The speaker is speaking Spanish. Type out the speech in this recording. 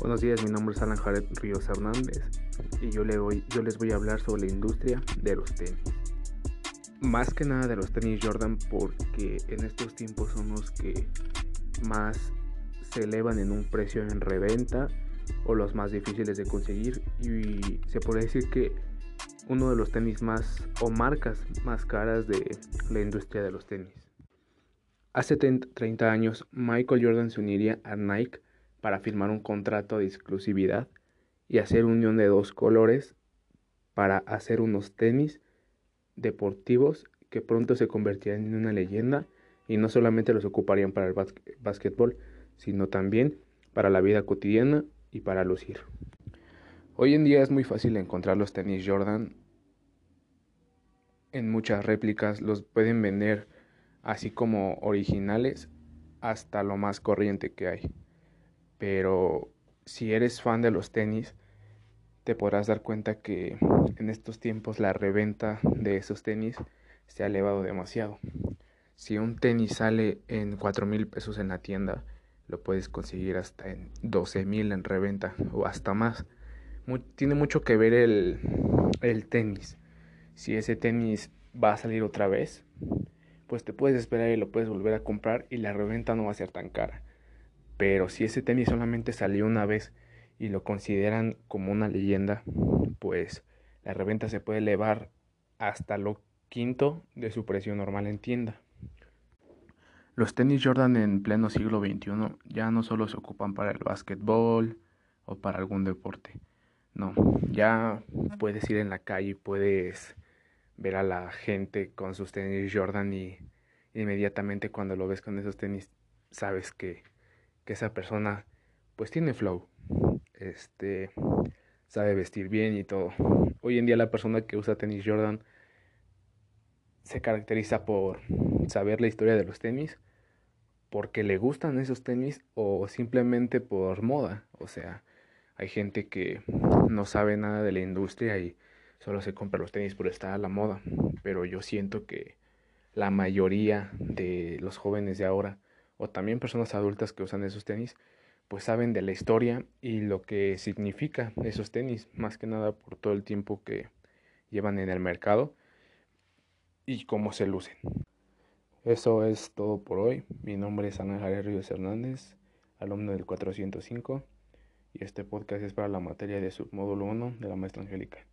Buenos días, mi nombre es Alan Jared Ríos Hernández y yo, le voy, les voy a hablar sobre la industria de los tenis. Más que nada de los tenis Jordan porque en estos tiempos son los que más se elevan en un precio en reventa o los más difíciles de conseguir y se puede decir que uno de los tenis más o marcas más caras de la industria de los tenis. Hace 30 años Michael Jordan se uniría a Nike para firmar un contrato de exclusividad y hacer unión de dos colores para hacer unos tenis deportivos que pronto se convertirían en una leyenda y no solamente los ocuparían para el básquetbol, sino también para la vida cotidiana y para lucir. Hoy en día es muy fácil encontrar los tenis Jordan en muchas réplicas, los pueden vender así como originales hasta lo más corriente que hay. Pero si eres fan de los tenis, te podrás dar cuenta que en estos tiempos la reventa de esos tenis se ha elevado demasiado. Si un tenis sale en 4 mil pesos en la tienda, lo puedes conseguir hasta en 12 mil en reventa o hasta más. tiene mucho que ver el, el tenis. Si ese tenis va a salir otra vez, pues te puedes esperar y lo puedes volver a comprar y la reventa no va a ser tan cara. Pero si ese tenis solamente salió una vez y lo consideran como una leyenda, pues la reventa se puede elevar hasta lo quinto de su precio normal en tienda. Los tenis Jordan en pleno siglo XXI ya no solo se ocupan para el básquetbol o para algún deporte. No, ya puedes ir en la calle y puedes ver a la gente con sus tenis Jordan y inmediatamente cuando lo ves con esos tenis sabes que, que esa persona pues tiene flow, este sabe vestir bien y todo. Hoy en día la persona que usa tenis Jordan se caracteriza por saber la historia de los tenis, porque le gustan esos tenis o simplemente por moda. O sea, hay gente que no sabe nada de la industria y solo se compra los tenis por estar a la moda. Pero yo siento que la mayoría de los jóvenes de ahora, o también personas adultas que usan esos tenis, pues saben de la historia y lo que significa esos tenis, más que nada por todo el tiempo que llevan en el mercado y cómo se lucen. Eso es todo por hoy. Mi nombre es Ana Javier Ríos Hernández, alumno del 405, y este podcast es para la materia de submódulo 1 de la maestra Angélica.